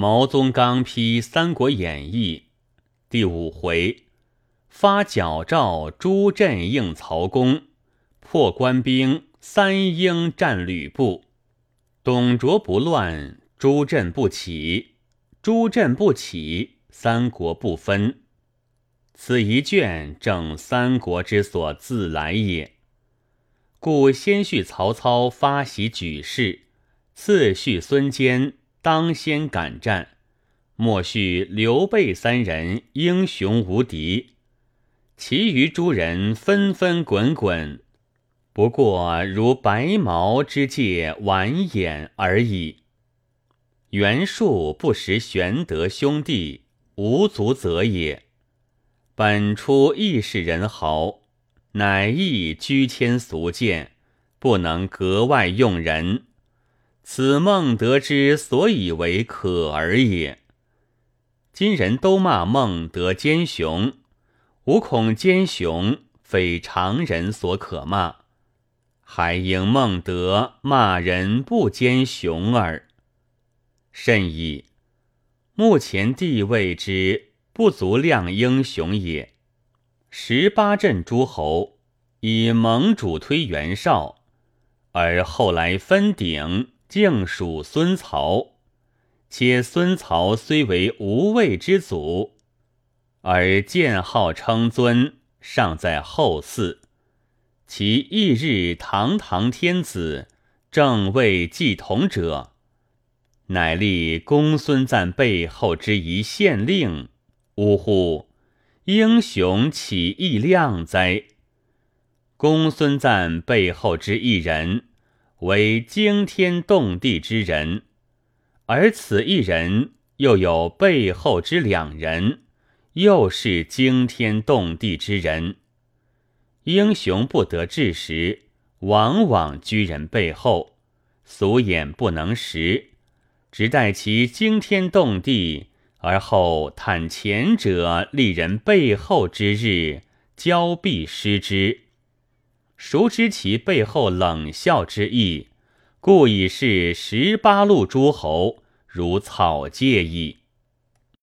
毛宗刚批《三国演义》第五回，发矫诏朱镇应曹公，破官兵三英战吕布。董卓不乱，朱镇不起；朱镇不起，三国不分。此一卷正三国之所自来也。故先叙曹操发袭举事，次叙孙坚。当先赶战，莫叙刘备三人英雄无敌，其余诸人纷纷滚滚，不过如白毛之界晚眼而已。袁术不识玄德兄弟，无足责也。本初亦是人豪，乃亦居谦俗见，不能格外用人。此孟德之所以为可而也。今人都骂孟德奸雄，吾恐奸雄非常人所可骂，还应孟德骂人不奸雄耳。甚矣！目前地位之不足量英雄也。十八镇诸侯以盟主推袁绍，而后来分鼎。竟属孙曹，且孙曹虽为无畏之祖，而建号称尊尚在后嗣。其翌日堂堂天子，正位继统者，乃立公孙瓒背后之一县令。呜呼！英雄岂易量哉？公孙瓒背后之一人。为惊天动地之人，而此一人又有背后之两人，又是惊天动地之人。英雄不得志时，往往居人背后，俗眼不能识，只待其惊天动地，而后叹前者立人背后之日，交臂失之。熟知其背后冷笑之意，故以是十八路诸侯如草芥矣。